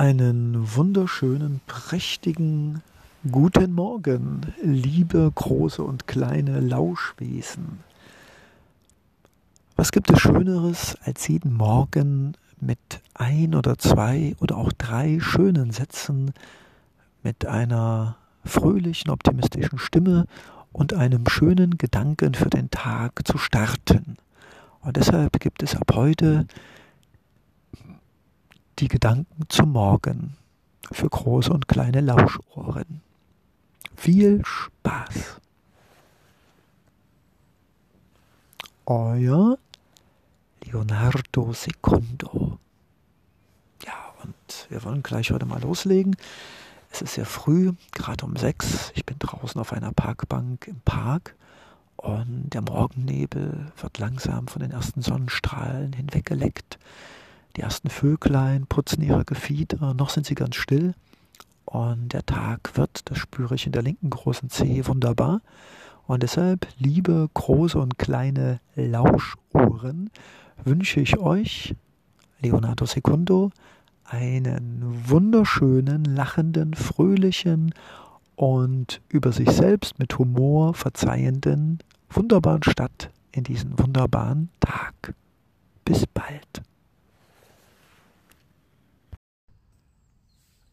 Einen wunderschönen, prächtigen guten Morgen, liebe große und kleine Lauschwesen. Was gibt es Schöneres, als jeden Morgen mit ein oder zwei oder auch drei schönen Sätzen mit einer fröhlichen, optimistischen Stimme und einem schönen Gedanken für den Tag zu starten? Und deshalb gibt es ab heute die Gedanken zum Morgen für große und kleine Lauschohren. Viel Spaß! Euer Leonardo Secondo. Ja, und wir wollen gleich heute mal loslegen. Es ist sehr früh, gerade um sechs. Ich bin draußen auf einer Parkbank im Park und der Morgennebel wird langsam von den ersten Sonnenstrahlen hinweggeleckt. Die ersten Vöglein putzen ihre Gefieder, noch sind sie ganz still. Und der Tag wird, das spüre ich in der linken großen Zehe wunderbar. Und deshalb, liebe große und kleine Lauschohren, wünsche ich euch, Leonardo Secundo, einen wunderschönen, lachenden, fröhlichen und über sich selbst mit Humor verzeihenden, wunderbaren Stadt in diesen wunderbaren Tag. Bis bald.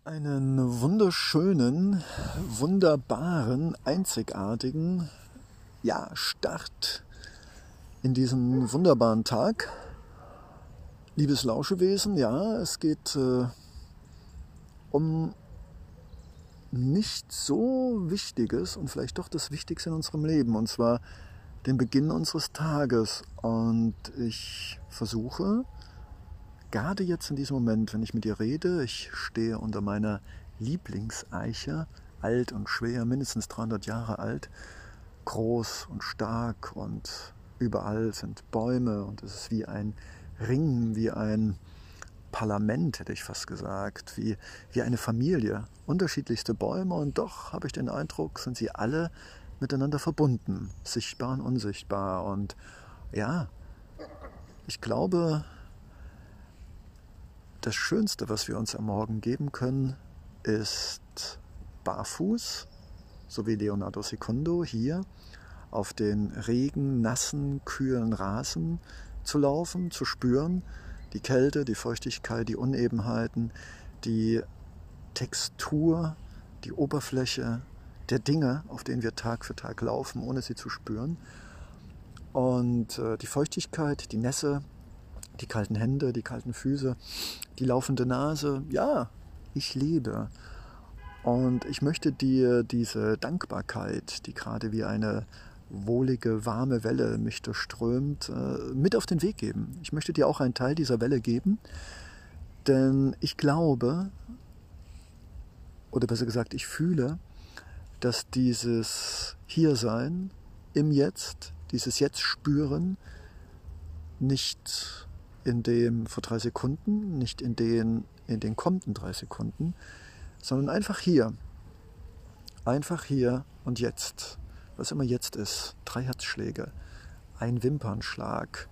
Einen wunderschönen, wunderbaren, einzigartigen ja, Start in diesen wunderbaren Tag. Liebes Lauschewesen, ja, es geht äh, um nicht so Wichtiges und vielleicht doch das Wichtigste in unserem Leben, und zwar den Beginn unseres Tages. Und ich versuche, gerade jetzt in diesem Moment, wenn ich mit dir rede, ich stehe unter meiner Lieblingseiche, alt und schwer, mindestens 300 Jahre alt, groß und stark und überall sind Bäume und es ist wie ein Ring, wie ein Parlament, hätte ich fast gesagt, wie, wie eine Familie. Unterschiedlichste Bäume und doch habe ich den Eindruck, sind sie alle miteinander verbunden, sichtbar und unsichtbar. Und ja, ich glaube, das Schönste, was wir uns am Morgen geben können, ist barfuß, so wie Leonardo Secundo hier auf den regen, nassen, kühlen Rasen zu laufen, zu spüren, die Kälte, die Feuchtigkeit, die Unebenheiten, die Textur, die Oberfläche der Dinge, auf denen wir Tag für Tag laufen, ohne sie zu spüren. Und äh, die Feuchtigkeit, die Nässe, die kalten Hände, die kalten Füße, die laufende Nase. Ja, ich lebe. Und ich möchte dir diese Dankbarkeit, die gerade wie eine wohlige, warme Welle mich durchströmt, äh, mit auf den Weg geben. Ich möchte dir auch einen Teil dieser Welle geben, denn ich glaube, oder besser gesagt, ich fühle, dass dieses Hiersein im Jetzt, dieses Jetzt spüren, nicht in dem vor drei Sekunden, nicht in den, in den kommenden drei Sekunden, sondern einfach hier. Einfach hier und jetzt. Was immer jetzt ist. Drei Herzschläge, ein Wimpernschlag,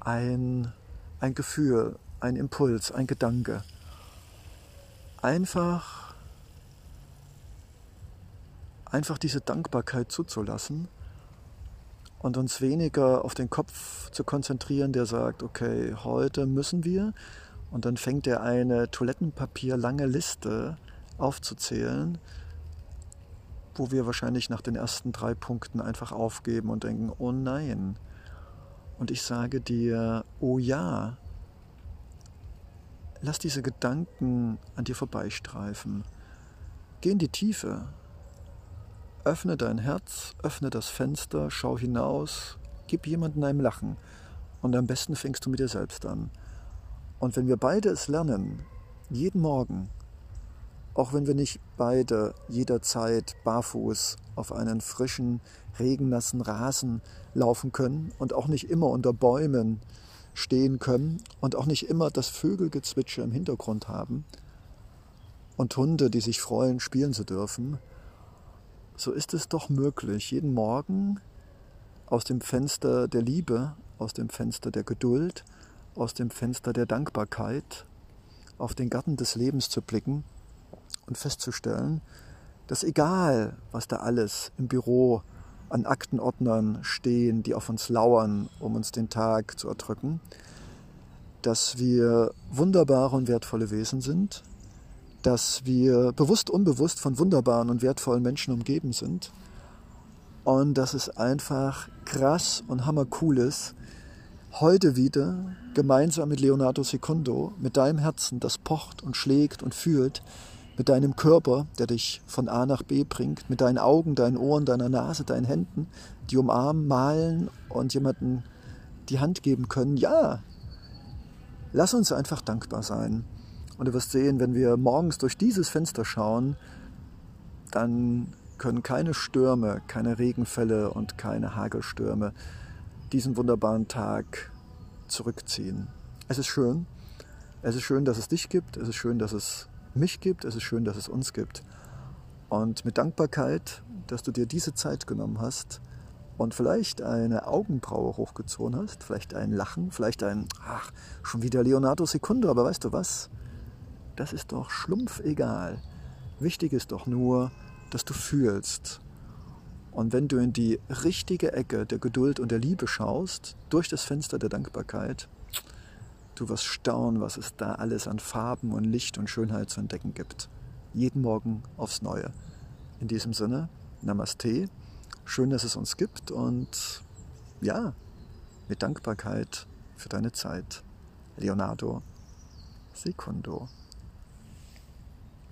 ein, ein Gefühl, ein Impuls, ein Gedanke. Einfach, einfach diese Dankbarkeit zuzulassen und uns weniger auf den Kopf zu konzentrieren, der sagt, okay, heute müssen wir. Und dann fängt er eine Toilettenpapier lange Liste aufzuzählen, wo wir wahrscheinlich nach den ersten drei Punkten einfach aufgeben und denken, oh nein. Und ich sage dir, oh ja, lass diese Gedanken an dir vorbeistreifen. Geh in die Tiefe, Öffne dein Herz, öffne das Fenster, schau hinaus, gib jemandem ein Lachen und am besten fängst du mit dir selbst an. Und wenn wir beide es lernen, jeden Morgen, auch wenn wir nicht beide jederzeit barfuß auf einen frischen, regennassen Rasen laufen können und auch nicht immer unter Bäumen stehen können und auch nicht immer das Vögelgezwitscher im Hintergrund haben und Hunde, die sich freuen, spielen zu dürfen, so ist es doch möglich, jeden Morgen aus dem Fenster der Liebe, aus dem Fenster der Geduld, aus dem Fenster der Dankbarkeit auf den Garten des Lebens zu blicken und festzustellen, dass egal, was da alles im Büro an Aktenordnern stehen, die auf uns lauern, um uns den Tag zu erdrücken, dass wir wunderbare und wertvolle Wesen sind, dass wir bewusst, unbewusst von wunderbaren und wertvollen Menschen umgeben sind und dass es einfach krass und hammercool ist, heute wieder gemeinsam mit Leonardo Secundo, mit deinem Herzen, das pocht und schlägt und fühlt, mit deinem Körper, der dich von A nach B bringt, mit deinen Augen, deinen Ohren, deiner Nase, deinen Händen, die umarmen, malen und jemanden die Hand geben können. Ja, lass uns einfach dankbar sein. Und du wirst sehen, wenn wir morgens durch dieses Fenster schauen, dann können keine Stürme, keine Regenfälle und keine Hagelstürme diesen wunderbaren Tag zurückziehen. Es ist schön. Es ist schön, dass es dich gibt. Es ist schön, dass es mich gibt. Es ist schön, dass es uns gibt. Und mit Dankbarkeit, dass du dir diese Zeit genommen hast und vielleicht eine Augenbraue hochgezogen hast, vielleicht ein Lachen, vielleicht ein, ach, schon wieder Leonardo Secundo, aber weißt du was? Das ist doch schlumpf egal. Wichtig ist doch nur, dass du fühlst. Und wenn du in die richtige Ecke der Geduld und der Liebe schaust, durch das Fenster der Dankbarkeit, du wirst staunen, was es da alles an Farben und Licht und Schönheit zu entdecken gibt. Jeden Morgen aufs Neue. In diesem Sinne, Namaste. Schön, dass es uns gibt und ja, mit Dankbarkeit für deine Zeit. Leonardo Secundo.